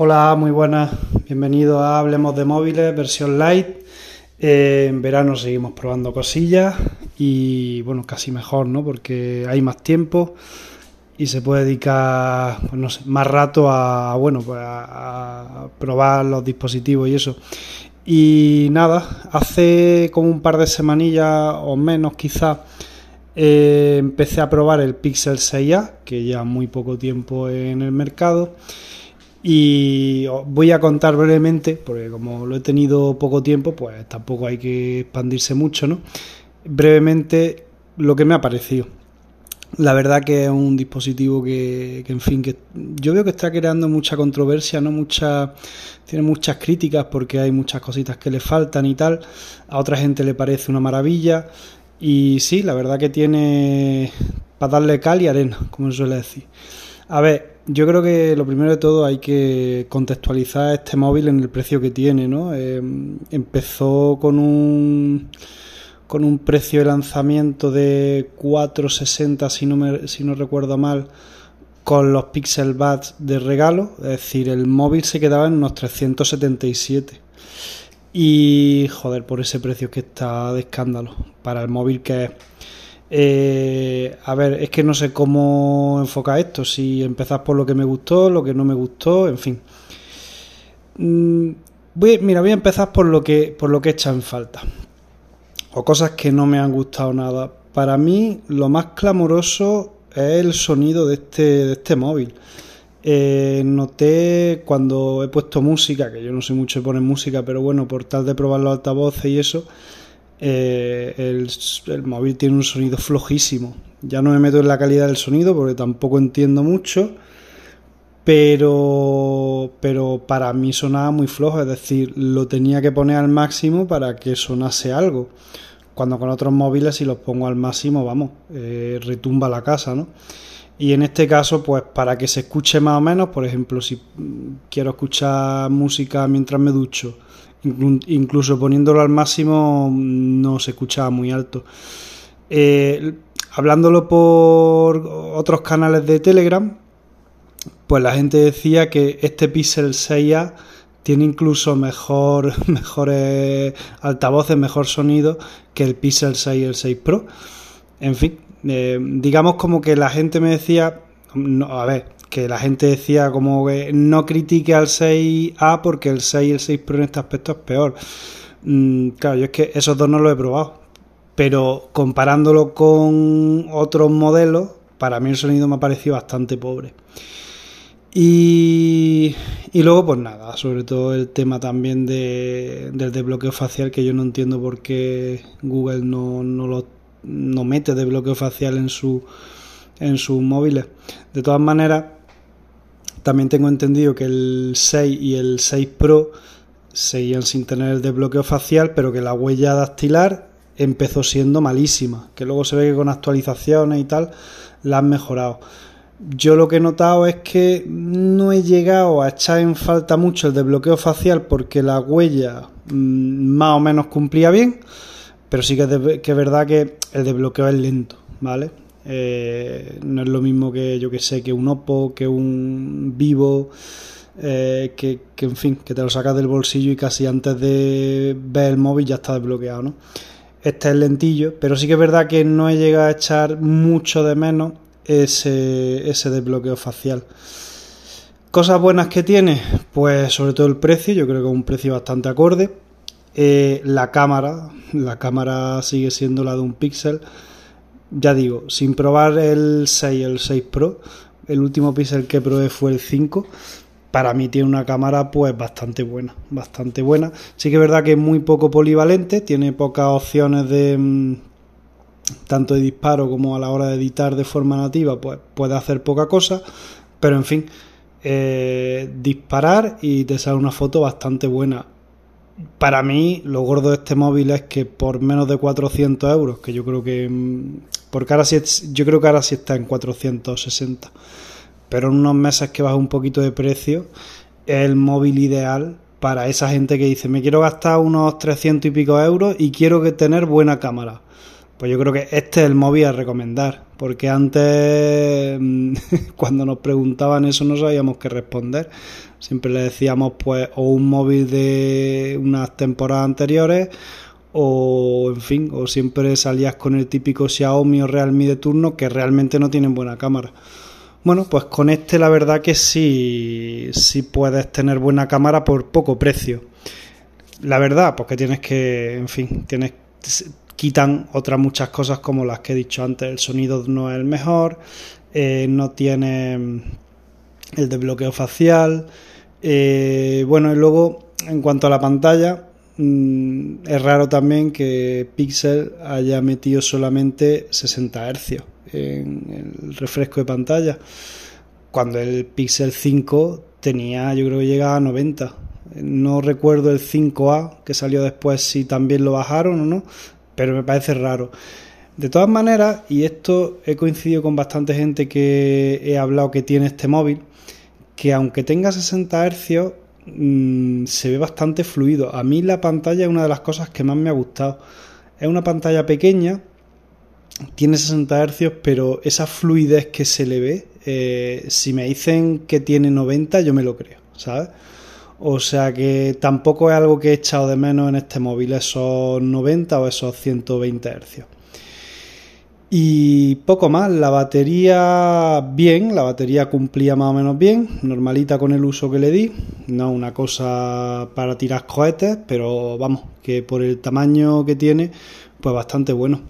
Hola, muy buenas. Bienvenido a Hablemos de Móviles, versión light. Eh, en verano seguimos probando cosillas y bueno, casi mejor, ¿no? Porque hay más tiempo y se puede dedicar, pues más rato a, bueno, pues a, probar los dispositivos y eso. Y nada, hace como un par de semanillas o menos quizás eh, empecé a probar el Pixel 6a, que ya muy poco tiempo en el mercado. Y voy a contar brevemente, porque como lo he tenido poco tiempo, pues tampoco hay que expandirse mucho, ¿no? Brevemente lo que me ha parecido. La verdad que es un dispositivo que, en fin, que yo veo que está creando mucha controversia, no mucha, tiene muchas críticas porque hay muchas cositas que le faltan y tal. A otra gente le parece una maravilla y sí, la verdad que tiene para darle cal y arena, como suele decir. A ver, yo creo que lo primero de todo hay que contextualizar este móvil en el precio que tiene, ¿no? Eh, empezó con un con un precio de lanzamiento de 460 si no me, si no recuerdo mal con los Pixel Buds de regalo, es decir, el móvil se quedaba en unos 377. Y joder, por ese precio que está de escándalo para el móvil que es eh, a ver, es que no sé cómo enfocar esto, si empezar por lo que me gustó, lo que no me gustó, en fin. Mm, voy, mira, voy a empezar por lo que por lo que echa en falta. O cosas que no me han gustado nada. Para mí, lo más clamoroso es el sonido de este, de este móvil. Eh, noté cuando he puesto música, que yo no sé mucho de poner música, pero bueno, por tal de probar los altavoces y eso, eh, el, móvil tiene un sonido flojísimo. Ya no me meto en la calidad del sonido porque tampoco entiendo mucho, pero, pero para mí sonaba muy flojo, es decir, lo tenía que poner al máximo para que sonase algo. Cuando con otros móviles si los pongo al máximo, vamos, eh, retumba la casa, ¿no? Y en este caso, pues para que se escuche más o menos, por ejemplo, si quiero escuchar música mientras me ducho, incluso poniéndolo al máximo no se escuchaba muy alto. Eh, hablándolo por otros canales de Telegram, pues la gente decía que este Pixel 6a tiene incluso mejor, mejores altavoces, mejor sonido que el Pixel 6 y el 6 Pro. En fin, eh, digamos como que la gente me decía, no, a ver, que la gente decía como que no critique al 6A porque el 6 y el 6 Pro en este aspecto es peor. Mm, claro, yo es que esos dos no los he probado. Pero comparándolo con otros modelos, para mí el sonido me ha parecido bastante pobre. Y, y luego, pues nada, sobre todo el tema también de, del desbloqueo facial, que yo no entiendo por qué Google no, no, lo, no mete desbloqueo facial en, su, en sus móviles. De todas maneras, también tengo entendido que el 6 y el 6 Pro seguían sin tener el desbloqueo facial, pero que la huella dactilar empezó siendo malísima, que luego se ve que con actualizaciones y tal la han mejorado. Yo lo que he notado es que no he llegado a echar en falta mucho el desbloqueo facial porque la huella mm, más o menos cumplía bien, pero sí que es, que es verdad que el desbloqueo es lento, ¿vale? Eh, no es lo mismo que yo que sé, que un Oppo, que un Vivo, eh, que, en fin, que te lo sacas del bolsillo y casi antes de ver el móvil ya está desbloqueado, ¿no? Este es lentillo, pero sí que es verdad que no he llegado a echar mucho de menos ese, ese desbloqueo facial. Cosas buenas que tiene, pues sobre todo el precio, yo creo que es un precio bastante acorde. Eh, la cámara, la cámara sigue siendo la de un Pixel ya digo, sin probar el 6 el 6 Pro, el último Pixel que probé fue el 5. Para mí tiene una cámara pues bastante buena, bastante buena. Sí que es verdad que es muy poco polivalente, tiene pocas opciones de mm, tanto de disparo como a la hora de editar de forma nativa, pues puede hacer poca cosa, pero en fin, eh, disparar y te sale una foto bastante buena para mí, lo gordo de este móvil es que por menos de 400 euros, que yo creo que. Porque ahora sí, yo creo que ahora sí está en 460. Pero en unos meses que baja un poquito de precio, es el móvil ideal para esa gente que dice: Me quiero gastar unos 300 y pico euros y quiero tener buena cámara. Pues yo creo que este es el móvil a recomendar, porque antes mm, cuando nos preguntaban eso no sabíamos qué responder. Siempre le decíamos pues o un móvil de unas temporadas anteriores o en fin, o siempre salías con el típico Xiaomi o Realme de turno que realmente no tienen buena cámara. Bueno, pues con este la verdad que sí, sí puedes tener buena cámara por poco precio. La verdad, porque tienes que, en fin, tienes quitan otras muchas cosas como las que he dicho antes. El sonido no es el mejor, eh, no tiene mm, el desbloqueo facial. Eh, bueno, y luego en cuanto a la pantalla, Mm, es raro también que Pixel haya metido solamente 60 Hz en el refresco de pantalla, cuando el Pixel 5 tenía, yo creo que llegaba a 90. No recuerdo el 5A que salió después si también lo bajaron o no, pero me parece raro. De todas maneras, y esto he coincidido con bastante gente que he hablado que tiene este móvil, que aunque tenga 60 Hz, Mm, se ve bastante fluido. A mí la pantalla es una de las cosas que más me ha gustado. Es una pantalla pequeña, tiene 60 Hz, pero esa fluidez que se le ve, eh, si me dicen que tiene 90, yo me lo creo, ¿sabes? O sea que tampoco es algo que he echado de menos en este móvil, esos 90 o esos 120 Hz. Y poco más, la batería bien, la batería cumplía más o menos bien, normalita con el uso que le di, no una cosa para tirar cohetes, pero vamos, que por el tamaño que tiene, pues bastante bueno.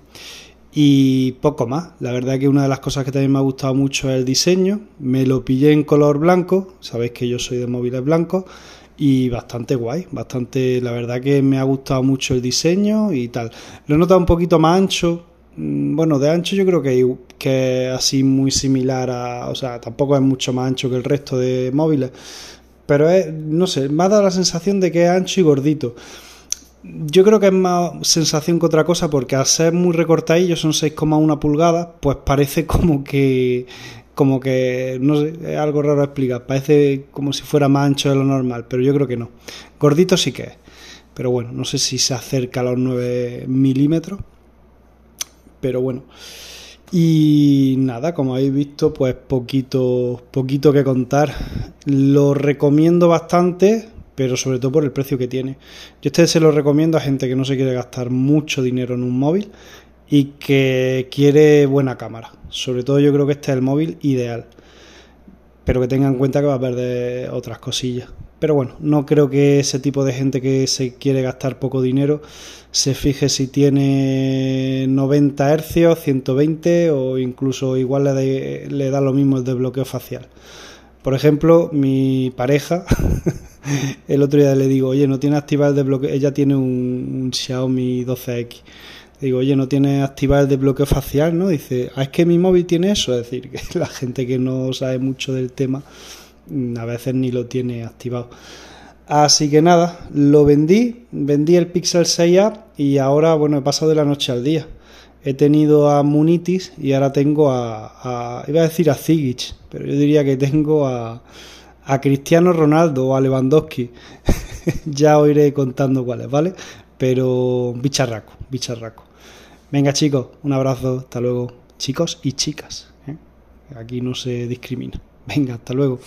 Y poco más, la verdad que una de las cosas que también me ha gustado mucho es el diseño, me lo pillé en color blanco, sabéis que yo soy de móviles blancos, y bastante guay, bastante, la verdad que me ha gustado mucho el diseño y tal. Lo he notado un poquito más ancho, bueno, de ancho yo creo que, que es así muy similar a, o sea, tampoco es mucho más ancho que el resto de móviles, pero es, no sé, me ha dado la sensación de que es ancho y gordito. Yo creo que es más sensación que otra cosa porque al ser muy recortadillo, son 6,1 pulgadas, pues parece como que como que no sé, es algo raro explicar, parece como si fuera más ancho de lo normal, pero yo creo que no. Gordito sí que es, pero bueno, no sé si se acerca a los 9 milímetros pero bueno. Y nada, como habéis visto, pues poquito, poquito que contar. Lo recomiendo bastante, pero sobre todo por el precio que tiene. Yo este se lo recomiendo a gente que no se quiere gastar mucho dinero en un móvil y que quiere buena cámara. Sobre todo yo creo que este es el móvil ideal. Pero que tengan en cuenta que va a perder otras cosillas. Pero bueno, no creo que ese tipo de gente que se quiere gastar poco dinero se fije si tiene 90 Hz, 120 o incluso igual le, le da lo mismo el desbloqueo facial. Por ejemplo, mi pareja, el otro día le digo, oye, no tiene activado el desbloqueo, ella tiene un, Xiaomi 12X. Digo, oye, no tiene activado el desbloqueo facial, ¿no? Dice, ah, es que mi móvil tiene eso. Es decir, que la gente que no sabe mucho del tema a veces ni lo tiene activado. Así que nada, lo vendí, vendí el Pixel 6a y ahora, bueno, he pasado de la noche al día. He tenido a Munitis y ahora tengo a, iba a decir a Zigic, pero yo diría que tengo a, a Cristiano Ronaldo o a Lewandowski. ya os iré contando cuáles, ¿vale? Pero bicharraco, bicharraco. Venga chicos, un abrazo, hasta luego. Chicos y chicas, ¿eh? aquí no se discrimina. Venga, hasta luego.